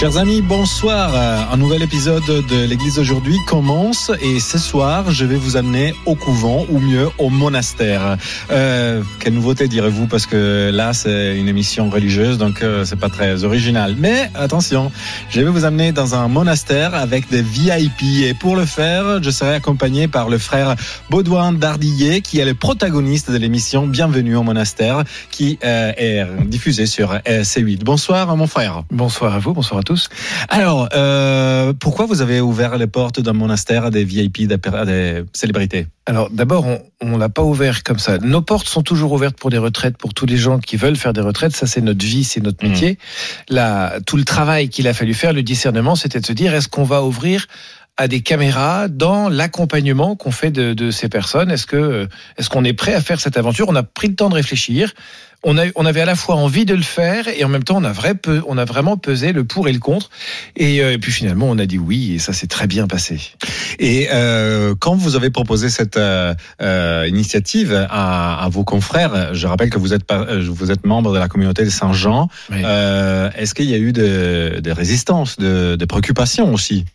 Chers amis, bonsoir. Un nouvel épisode de l'Église aujourd'hui commence et ce soir, je vais vous amener au couvent ou mieux au monastère. Euh, quelle nouveauté direz-vous Parce que là, c'est une émission religieuse, donc euh, c'est pas très original. Mais attention, je vais vous amener dans un monastère avec des VIP et pour le faire, je serai accompagné par le frère Baudouin Dardillet qui est le protagoniste de l'émission Bienvenue au monastère qui euh, est diffusée sur C8. Bonsoir mon frère. Bonsoir à vous, bonsoir à tous. Alors, euh, pourquoi vous avez ouvert les portes d'un monastère à des VIP, à des célébrités? Alors, d'abord, on ne l'a pas ouvert comme ça. Nos portes sont toujours ouvertes pour des retraites, pour tous les gens qui veulent faire des retraites. Ça, c'est notre vie, c'est notre métier. Là, tout le travail qu'il a fallu faire, le discernement, c'était de se dire, est-ce qu'on va ouvrir à des caméras dans l'accompagnement qu'on fait de, de, ces personnes. Est-ce que est-ce qu'on est prêt à faire cette aventure? On a pris le temps de réfléchir. On, a, on avait à la fois envie de le faire et en même temps on a, vrai, on a vraiment pesé le pour et le contre. Et, euh, et puis finalement on a dit oui et ça s'est très bien passé. Et euh, quand vous avez proposé cette euh, initiative à, à, vos confrères, je rappelle que vous êtes, vous êtes membre de la communauté de Saint-Jean. Oui. Est-ce qu'il y a eu des de résistances, de, de préoccupations aussi?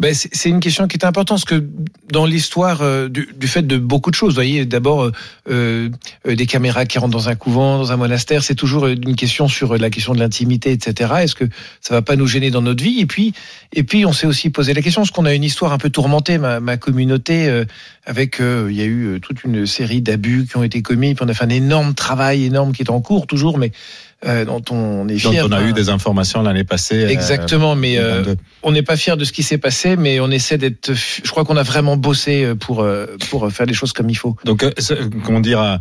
Ben, c'est une question qui est importante parce que dans l'histoire euh, du, fait de beaucoup de choses, vous voyez, d'abord euh, euh, des caméras qui rentrent dans un couvent, dans un monastère, c'est toujours une question sur la question de l'intimité, etc. Est-ce que ça va pas nous gêner dans notre vie? Et puis, et puis, on s'est aussi posé la question parce qu'on a une histoire un peu tourmentée, ma, ma communauté, euh, avec il y a eu toute une série d'abus qui ont été commis, puis on a fait un énorme travail énorme qui est en cours toujours, mais euh, dont on est fier. Dont on a eu des informations l'année passée. Exactement, euh, mais euh, on n'est pas fier de ce qui s'est passé, mais on essaie d'être. Je crois qu'on a vraiment bossé pour pour faire les choses comme il faut. Donc, comment dire,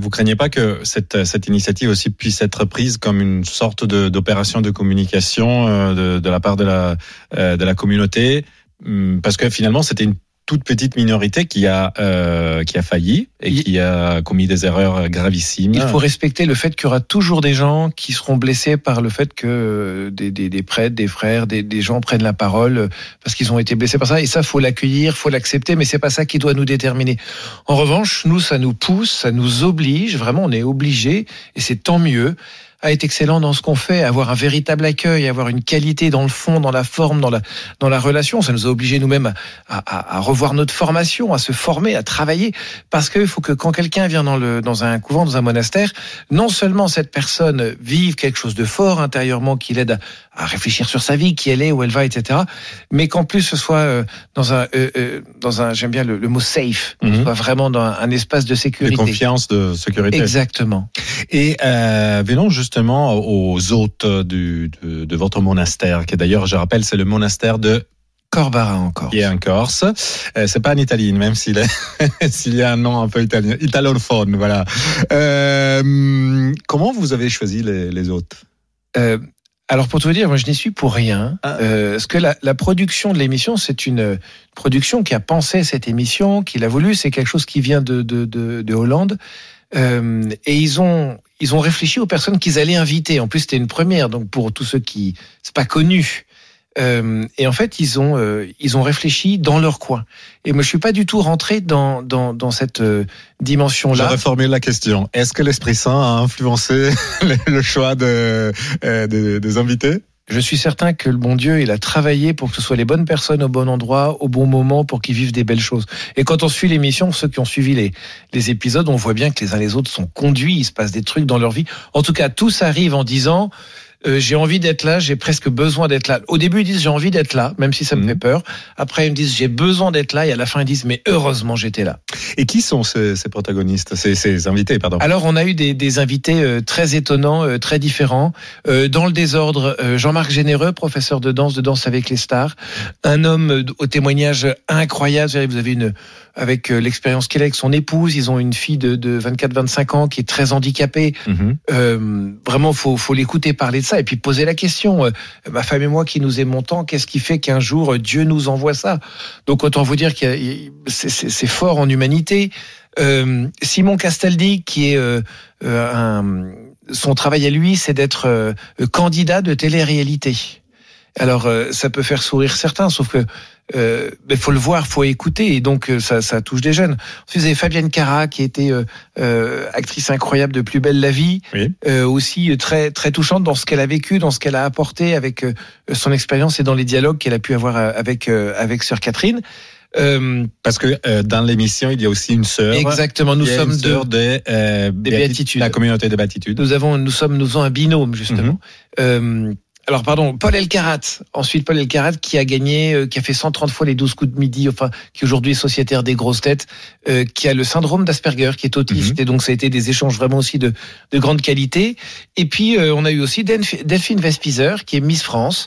vous craignez pas que cette cette initiative aussi puisse être prise comme une sorte d'opération de, de, communication de, de la part de la de la communauté, hum, parce que finalement c'était une toute petite minorité qui a euh, qui a failli et il... qui a commis des erreurs gravissimes. Il faut respecter le fait qu'il y aura toujours des gens qui seront blessés par le fait que des, des, des prêtres, des frères, des, des, gens prennent la parole parce qu'ils ont été blessés par ça. Et ça, faut l'accueillir, faut l'accepter, mais c'est pas ça qui doit nous déterminer. En revanche, nous, ça nous pousse, ça nous oblige. Vraiment, on est obligé, et c'est tant mieux à être excellent dans ce qu'on fait, avoir un véritable accueil, avoir une qualité dans le fond, dans la forme, dans la, dans la relation. Ça nous a obligé nous-mêmes à, à, à, revoir notre formation, à se former, à travailler. Parce qu'il faut que quand quelqu'un vient dans, le, dans un couvent, dans un monastère, non seulement cette personne vive quelque chose de fort intérieurement qui l'aide à, à, réfléchir sur sa vie, qui elle est, où elle va, etc. Mais qu'en plus ce soit euh, dans un, euh, euh, dans un j'aime bien le, le, mot safe, mm -hmm. soit vraiment dans un, un, espace de sécurité. De confiance, de sécurité. Exactement. Et euh, venons justement aux hôtes du, de, de votre monastère, qui d'ailleurs, je rappelle, c'est le monastère de Corbara en Corse. Qui est en Corse. Euh, c'est pas en Italie, même s'il s'il y a un nom un peu italien, italophone, voilà. Euh, comment vous avez choisi les, les hôtes? Euh, alors pour tout vous dire, moi je n'y suis pour rien. Ah. Euh, parce que la, la production de l'émission, c'est une production qui a pensé cette émission, qui l'a voulu. C'est quelque chose qui vient de, de, de, de Hollande. Euh, et ils ont ils ont réfléchi aux personnes qu'ils allaient inviter. En plus, c'était une première, donc pour tous ceux qui c'est pas connu. Euh, et en fait, ils ont euh, ils ont réfléchi dans leur coin. Et moi, je suis pas du tout rentré dans dans, dans cette euh, dimension-là. Je reformule la question. Est-ce que l'Esprit Saint a influencé le choix de, euh, de des invités? Je suis certain que le bon Dieu, il a travaillé pour que ce soit les bonnes personnes au bon endroit, au bon moment, pour qu'ils vivent des belles choses. Et quand on suit l'émission, ceux qui ont suivi les, les épisodes, on voit bien que les uns les autres sont conduits, il se passe des trucs dans leur vie. En tout cas, tous arrivent en disant, euh, j'ai envie d'être là, j'ai presque besoin d'être là. Au début, ils disent j'ai envie d'être là, même si ça me mmh. fait peur. Après, ils me disent j'ai besoin d'être là, et à la fin, ils disent mais heureusement j'étais là. Et qui sont ces, ces protagonistes, ces, ces, invités, pardon? Alors, on a eu des, des invités euh, très étonnants, euh, très différents. Dans le désordre, Jean-Marc Généreux, professeur de danse, de danse avec les stars, un homme au témoignage incroyable. Vous avez une avec l'expérience qu'il a avec son épouse, ils ont une fille de, de 24-25 ans qui est très handicapée. Mmh. vraiment, faut faut l'écouter parler de ça et puis poser la question. ma femme et moi qui nous aimons tant, qu'est-ce qui fait qu'un jour Dieu nous envoie ça? Donc autant vous dire que c'est fort en humanité. Euh, Simon Castaldi, qui est euh, son travail à lui, c'est d'être euh, candidat de télé-réalité. Alors euh, ça peut faire sourire certains, sauf que euh, mais faut le voir, faut écouter, et donc euh, ça, ça touche des jeunes. Ensuite, vous avez Fabienne Cara qui était euh, euh, actrice incroyable de Plus belle la vie, Oui. euh, aussi très très touchante dans ce qu'elle a vécu, dans ce qu'elle a apporté avec euh, son expérience et dans les dialogues qu'elle a pu avoir euh, avec euh, avec sœur Catherine. Euh, Parce que euh, dans l'émission, il y a aussi une sœur. exactement, nous sommes deux. de, euh, Des Béati- béatitudes. La communauté de béatitude. Nous avons, nous sommes, nous faisons un binôme justement. Mhm. Euh, alors pardon, Paul Elkarat. Ensuite, Paul Elkarat qui a gagné, euh, qui a fait 130 fois les 12 coups de midi, enfin qui aujourd'hui est sociétaire des grosses têtes, euh, qui a le syndrome d'Asperger, qui est autiste, Mhm. et donc ça a été des échanges vraiment aussi de, de grande qualité. Et puis euh, on a eu aussi Delph- Delphine Vespizer, qui est Miss France.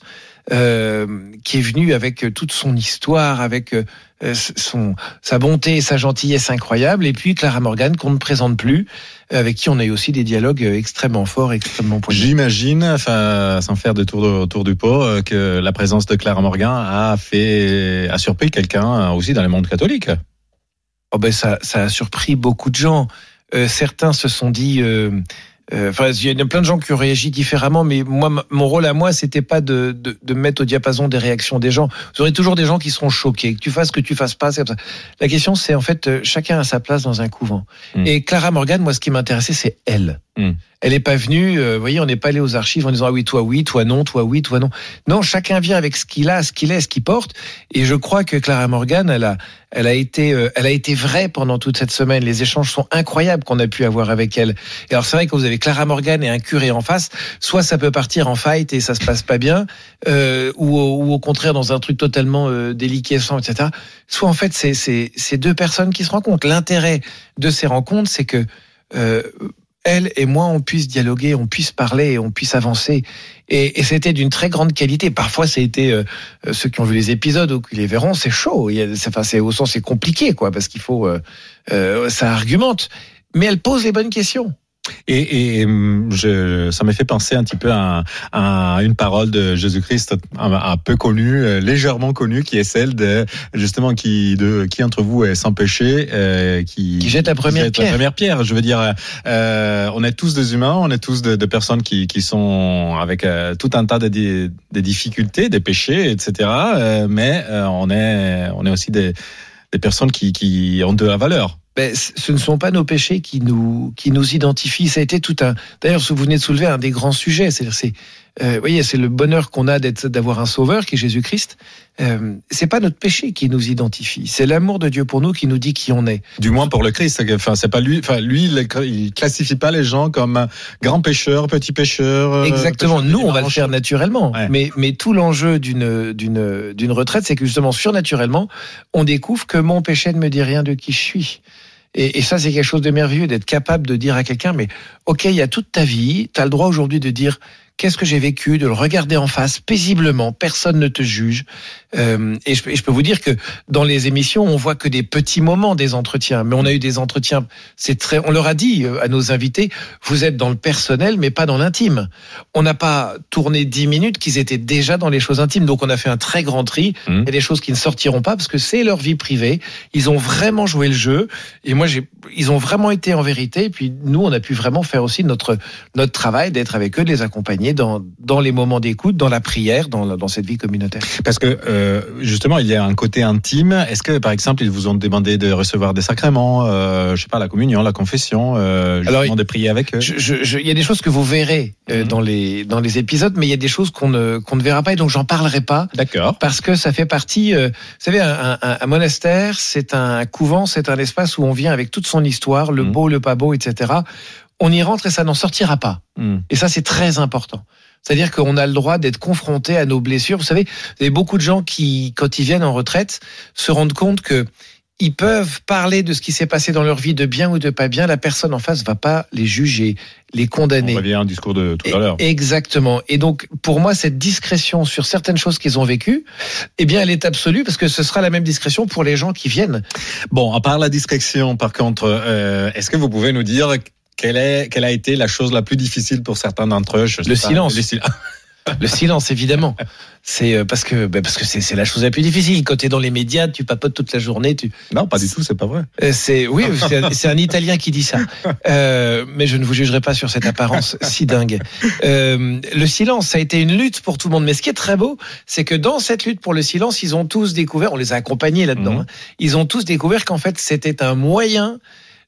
Euh, qui est venue avec euh, toute son histoire, avec euh, son sa bonté et sa gentillesse incroyable, et puis Clara Morgan qu'on ne présente plus, avec qui on a eu aussi des dialogues euh, extrêmement forts, extrêmement poignants. J'imagine, enfin, sans faire de tour, de, tour du pot, euh, que la présence de Clara Morgan a fait, a surpris quelqu'un aussi dans le monde catholique. Oh ben ça, ça a surpris beaucoup de gens. Euh, certains se sont dit. Euh, Enfin, il y a plein de gens qui ont réagi différemment, mais moi, mon rôle à moi, c'était pas de, de, de mettre au diapason des réactions des gens. Vous aurez toujours des gens qui seront choqués, que tu fasses, que tu fasses pas. comme ça. La question, c'est en fait, euh, chacun a sa place dans un couvent. Mm. Et Clara Morgan, moi, ce qui m'intéressait, c'est elle. Mm. Elle n'est pas venue, euh, vous voyez, on n'est pas allé aux archives en disant ah oui, toi oui, toi non, toi oui, toi non. Non, chacun vient avec ce qu'il a, ce qu'il est, ce qu'il porte. Et je crois que Clara Morgan, elle a, elle a été, euh, elle a été vraie pendant toute cette semaine. Les échanges sont incroyables qu'on a pu avoir avec elle. Et alors c'est vrai que vous avez Clara Morgan et un curé en face, soit ça peut partir en fight et ça se passe pas bien, euh, ou, au- ou au contraire dans un truc totalement euh, déliquescent, etc. Soit en fait c'est c'est c'est deux personnes qui se rencontrent. L'intérêt de ces rencontres, c'est que euh, elle et moi, on puisse dialoguer, on puisse parler, on puisse avancer. Et, et c'était d'une très grande qualité. Parfois, ça a été euh, euh, ceux qui ont vu les épisodes ou qui les verront, c'est chaud. Enfin, c'est au sens, c'est compliqué, quoi, parce qu'il faut, euh, euh, ça argumente. Mais elle pose les bonnes questions. Et, et hum, je, ça m'a fait penser un petit peu à, à une parole de Jésus-Christ un, un peu connue, euh, légèrement connue, qui est celle de justement qui de qui entre vous est sans péché, euh, qui, Qui jette la première jette pierre. La première pierre. Je veux dire, euh, on est tous des humains, on est tous de, de personnes qui, qui sont avec euh, tout un tas de, de difficultés, des péchés, etc. euh, mais euh, on est on est aussi des des personnes qui, qui ont de la valeur. Ben, ce ne sont pas nos péchés qui nous qui nous identifient. Ça a été tout un. D'ailleurs, vous venez de soulever un des grands sujets. C'est-à-dire, c'est, euh, vous voyez, c'est le bonheur qu'on a d'être, d'avoir un sauveur qui est Jésus-Christ. Euh, c'est pas notre péché qui nous identifie. C'est l'amour de Dieu pour nous qui nous dit qui on est. Du moins pour le Christ. Enfin, c'est pas lui. Enfin, lui, il, classifie pas les gens comme grands pécheurs, petits pécheurs. euh, Exactement. Nous, on va le faire naturellement. Ouais. Mais, mais tout l'enjeu d'une, d'une, d'une retraite, c'est que justement, surnaturellement, on découvre que mon péché ne me dit rien de qui je suis. Et, et ça, c'est quelque chose de merveilleux d'être capable de dire à quelqu'un, mais ok, il y a toute ta vie, tu as le droit aujourd'hui de dire qu'est-ce que j'ai vécu, de le regarder en face paisiblement, personne ne te juge. Euh, et, je, et je peux vous dire que dans les émissions, on voit que des petits moments des entretiens, mais on a eu des entretiens. C'est très, on leur a dit euh, à nos invités, vous êtes dans le personnel, mais pas dans l'intime. On n'a pas tourné dix minutes qu'ils étaient déjà dans les choses intimes, donc on a fait un très grand tri. Mhm. Il y a des choses qui ne sortiront pas parce que c'est leur vie privée. Ils ont vraiment joué le jeu, et moi, j'ai, ils ont vraiment été en vérité. Et puis nous, on a pu vraiment faire aussi notre notre travail d'être avec eux, de les accompagner dans dans les moments d'écoute, dans la prière, dans cette vie communautaire. Parce que euh, justement, il y a un côté intime. Est-ce que, par exemple, ils vous ont demandé de recevoir des sacrements, euh, je sais pas, la communion, la confession, euh, justement Alors, de prier avec eux? Il y a des choses que vous verrez euh, Mhm. dans les dans les épisodes, mais il y a des choses qu'on ne qu'on ne verra pas et donc j'en parlerai pas D'accord. parce que ça fait partie. euh, vous savez, un, un- un monastère, c'est un couvent, c'est un espace où on vient avec toute son histoire, le Mhm. beau, le pas beau, etc. On y rentre et ça n'en sortira pas. Hmm. Et ça, c'est très important. C'est-à-dire qu'on a le droit d'être confronté à nos blessures. Vous savez, vous avez beaucoup de gens qui, quand ils viennent en retraite, se rendent compte que ils peuvent parler de ce qui s'est passé dans leur vie, de bien ou de pas bien. La personne en face va pas les juger, les On condamner. revient au discours de tout à l'heure. Exactement. Et donc, pour moi, cette discrétion sur certaines choses qu'ils ont vécues, eh bien, elle est absolue parce que ce sera la même discrétion pour les gens qui viennent. Bon, à part la discrétion, par contre, euh, est-ce que vous pouvez nous dire quelle, est, quelle a été la chose la plus difficile pour certains d'entre eux? Je Le silence. le sil- Le silence, évidemment. C'est euh, parce que bah, parce que c'est c'est la chose la plus difficile. Quand tu es dans les médias, tu papotes toute la journée. Tu Non, pas du tout, c'est pas vrai. Euh, c'est oui, c'est un, c'est un Italien qui dit ça. Euh, mais je ne vous jugerai pas sur cette apparence si dingue. Euh, le silence, ça a été une lutte pour tout le monde. Mais ce qui est très beau, c'est que dans cette lutte pour le silence, ils ont tous découvert. On les a accompagnés là-dedans. Mhm. hein, ils ont tous découvert qu'en fait, c'était un moyen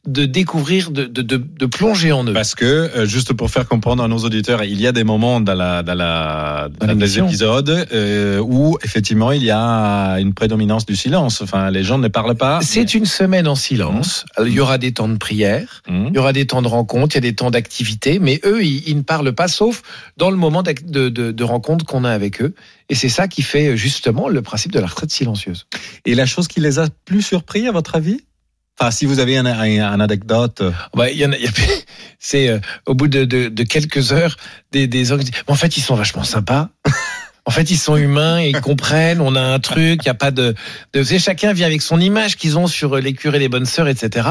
de découvrir, de, de, de, de plonger en eux. Parce que, euh, juste pour faire comprendre à nos auditeurs, il y a des moments dans, la, dans, la, dans les épisodes euh, où, effectivement, il y a une prédominance du silence. Enfin, les gens ne parlent pas. C'est une semaine en silence. Alors, Il y aura des temps de prière. Mhm. Il y aura des temps de rencontre, il y a des temps d'activité, mais eux, ils, ils ne parlent pas, sauf dans le moment de, de rencontre qu'on a avec eux. Et c'est ça qui fait justement le principe de la retraite silencieuse. Et la chose qui les a plus surpris, à votre avis? Enfin, si vous avez un, un, un anecdote. Il y en a, a- c'est euh, au bout de, de, de quelques heures, des, des en fait, ils sont vachement sympas. En fait, ils sont humains, ils comprennent. On a un truc, il y a pas de, de vous chacun vient avec son image qu'ils ont sur les curés, les bonnes sœurs, etc.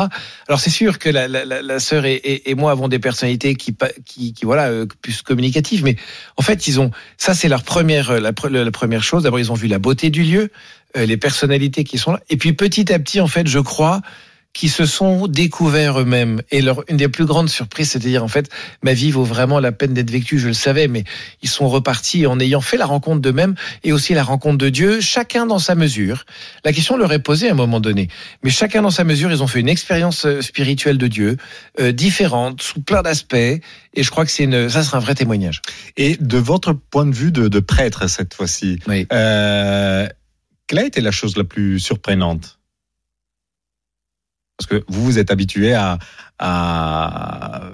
Alors c'est sûr que la, la, la, sœur et, et, moi avons des personnalités qui, qui, qui voilà, euh, plus communicatives, mais en fait, ils ont, ça c'est leur première, euh, la, la première chose. D'abord, ils ont vu la beauté du lieu, euh, les personnalités qui sont là, et puis petit à petit, en fait, je crois qui se sont découverts eux-mêmes. Et leur, une des plus grandes surprises, c'est-à-dire, en fait, ma vie vaut vraiment la peine d'être vécue, je le savais, mais ils sont repartis en ayant fait la rencontre d'eux-mêmes et aussi la rencontre de Dieu, chacun dans sa mesure. La question leur est posée à un moment donné. Mais chacun dans sa mesure, ils ont fait une expérience euh, spirituelle de Dieu, euh, différente, sous plein d'aspects. Et je crois que c'est une, ça sera un vrai témoignage. Et de votre point de vue de, de prêtre cette fois-ci, Oui. euh, quelle a été la chose la plus surprenante? Parce que vous vous êtes habitué à, à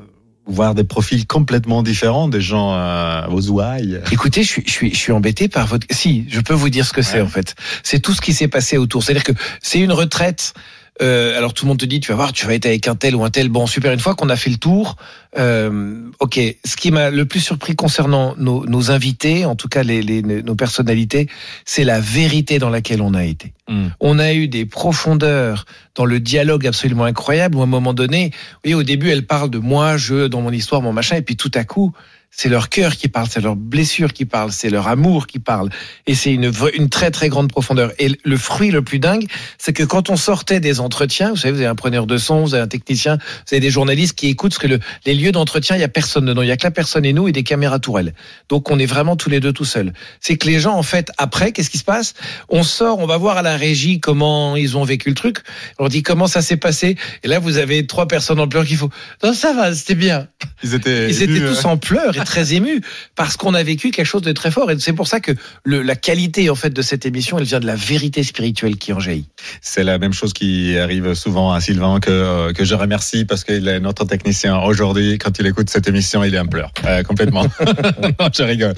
voir des profils complètement différents, des gens euh, aux ouailles. Écoutez, je suis, je suis, je suis embêté par votre. Si, je peux vous dire ce que c'est en fait. C'est tout ce qui s'est passé autour. C'est-à-dire que c'est une retraite. Euh, alors tout le monde te dit, tu vas voir, tu vas être avec un tel ou un tel. Bon, super. Une fois qu'on a fait le tour, euh, ok. Ce qui m'a le plus surpris concernant nos, nos invités, en tout cas les, les, nos personnalités, c'est la vérité dans laquelle on a été. Mm. On a eu des profondeurs dans le dialogue absolument incroyable où à un moment donné, vous voyez, au début, elle parle de moi, je, dans mon histoire, mon machin, et puis tout à coup, c'est leur cœur qui parle, c'est leur blessure qui parle, c'est leur amour qui parle. Et c'est une, une très très grande profondeur. Et le fruit le plus dingue, c'est que quand on sortait des entretiens, vous savez, vous avez un preneur de son, vous avez un technicien, vous avez des journalistes qui écoutent, parce que le- les lieux d'entretien, il y a personne dedans. Il y a que la personne et nous et des caméras tourelles. Donc on est vraiment tous les deux tout seuls. C'est que les gens, en fait, après, qu'est-ce qui se passe? On sort, on va voir à la régie comment ils ont vécu le truc. On leur dit comment ça s'est passé? Et là, vous avez trois personnes en pleurs qui font non, ça va, c'était bien. Ils étaient, Ils étaient tous en pleurs très émus parce qu'on a vécu quelque chose de très fort. Et c'est pour ça que le, la qualité en fait de cette émission, elle vient de la vérité spirituelle qui en jaillit. C'est la même chose qui arrive souvent à Sylvain que, euh, que je remercie parce qu'il est notre technicien aujourd'hui. Quand il écoute cette émission, il est en pleurs. Euh, complètement. non, je rigole.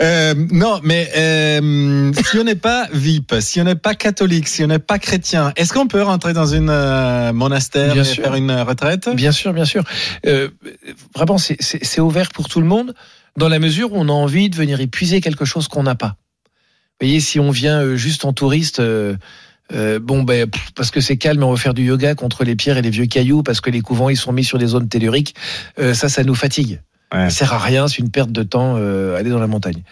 Euh, non, mais euh, si on n'est pas VIP, si on n'est pas catholique, si on n'est pas chrétien, est-ce qu'on peut rentrer dans une monastère Bien et sûr. faire une retraite? Bien sûr, bien sûr. Vraiment, c'est ouvert pour tout le monde dans la mesure où on a envie de venir épuiser quelque chose qu'on n'a pas. Vous voyez, si on vient euh, juste en touriste. euh, euh, bon ben pff, parce que c'est calme, on va faire du yoga contre les pierres et les vieux cailloux parce que les couvents ils sont mis sur des zones telluriques. Euh, ça, ça nous fatigue. Ouais. Ça sert à rien, c'est une perte de temps aller dans la montagne.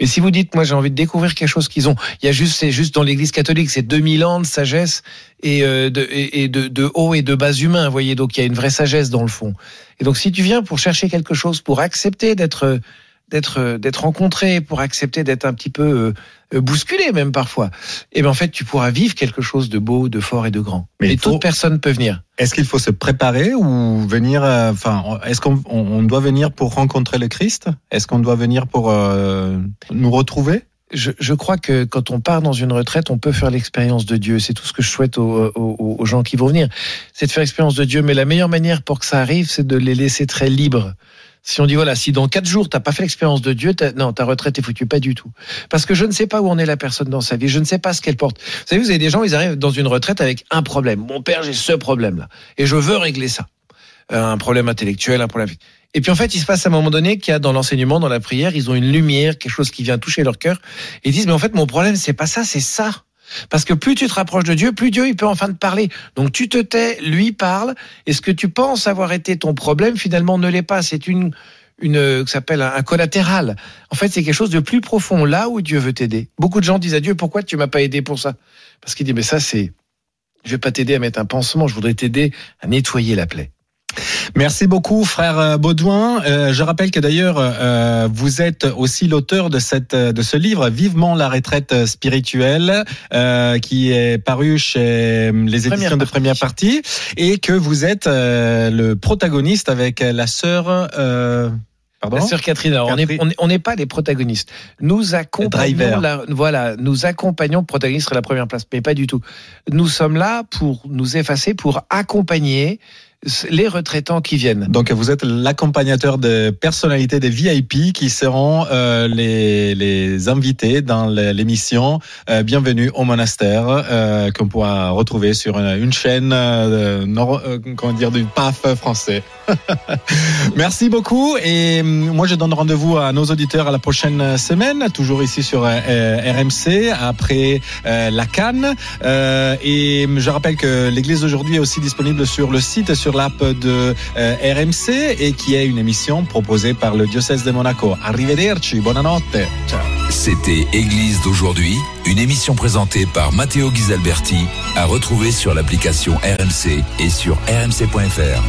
Mais si vous dites, moi j'ai envie de découvrir quelque chose qu'ils ont, il y a juste, c'est juste dans l'Église catholique, c'est 2000 ans de sagesse et, euh, de, et, de, de haut et de bas humain, vous voyez, donc il y a une vraie sagesse dans le fond. Et donc si tu viens pour chercher quelque chose, pour accepter d'être d'être d'être rencontré, pour accepter d'être un petit peu euh, bousculé même parfois, et ben en fait tu pourras vivre quelque chose de beau, de fort et de grand. Mais et faut- toute personne peut venir. Est-ce qu'il faut se préparer ou venir euh, Enfin, est-ce qu'on on- on doit venir pour rencontrer le Christ? Est-ce qu'on doit venir pour euh, nous retrouver? Je, je crois que quand on part dans une retraite, on peut faire l'expérience de Dieu. C'est tout ce que je souhaite aux, aux- aux gens qui vont venir. C'est de faire l'expérience de Dieu. Mais la meilleure manière pour que ça arrive, c'est de les laisser très libres. Si on dit voilà, si dans quatre jours t'as pas fait l'expérience de Dieu, non, ta retraite est foutue, pas du tout. Parce que je ne sais pas où en est la personne dans sa vie, je ne sais pas ce qu'elle porte. Vous savez, vous avez des gens, ils arrivent dans une retraite avec un problème. Mon père, j'ai ce problème-là, et je veux régler ça. Euh, un problème intellectuel, un problème. Et puis en fait, il se passe à un moment donné qu'il y a dans l'enseignement, dans la prière, ils ont une lumière, quelque chose qui vient toucher leur cœur, et ils disent mais en fait mon problème c'est pas ça, c'est ça. Parce que plus tu te rapproches de Dieu, plus Dieu il peut enfin te parler. Donc tu te tais, lui parle, et ce que tu penses avoir été ton problème finalement ne l'est pas. C'est une une que s'appelle un, un collatéral. En fait, c'est quelque chose de plus profond là où Dieu veut t'aider. Beaucoup de gens disent à Dieu pourquoi tu m'as pas aidé pour ça? Parce qu'il dit mais ça c'est je vais pas t'aider à mettre un pansement, je voudrais t'aider à nettoyer la plaie. Merci beaucoup, frère euh, Baudouin. Euh, je rappelle que d'ailleurs, euh, vous êtes aussi l'auteur de cette de ce livre, Vivement la retraite spirituelle, euh, qui est paru chez les éditions Première de première partie, et que vous êtes le protagoniste avec la sœur. Pardon. La sœur Catherine, alors, on n'est Catherine. on est- on n'est pas les protagonistes. Nous accompagnons la, voilà, nous accompagnons le protagoniste à la première place, mais pas du tout. Nous sommes là pour nous effacer, pour accompagner les retraitants qui viennent. Donc vous êtes l'accompagnateur de personnalités des VIP qui seront euh, les, les invités dans l'émission euh, Bienvenue au monastère euh, qu'on pourra retrouver sur une, une chaîne euh, nord- euh, comment dire du PAF français. Merci beaucoup et hum, moi je donne rendez-vous à nos auditeurs à la prochaine semaine toujours ici sur euh, euh, RMC après euh, la Cannes Euh, et je rappelle que l'église d'aujourd'hui est aussi disponible sur le site et sur l'app de euh, RMC et qui est une émission proposée par le diocèse de Monaco. Arrivederci, buonanotte. Ciao. C'était Église d'aujourd'hui, une émission présentée par Matteo Ghisalberti, à retrouver sur l'application RMC et sur rmc.fr.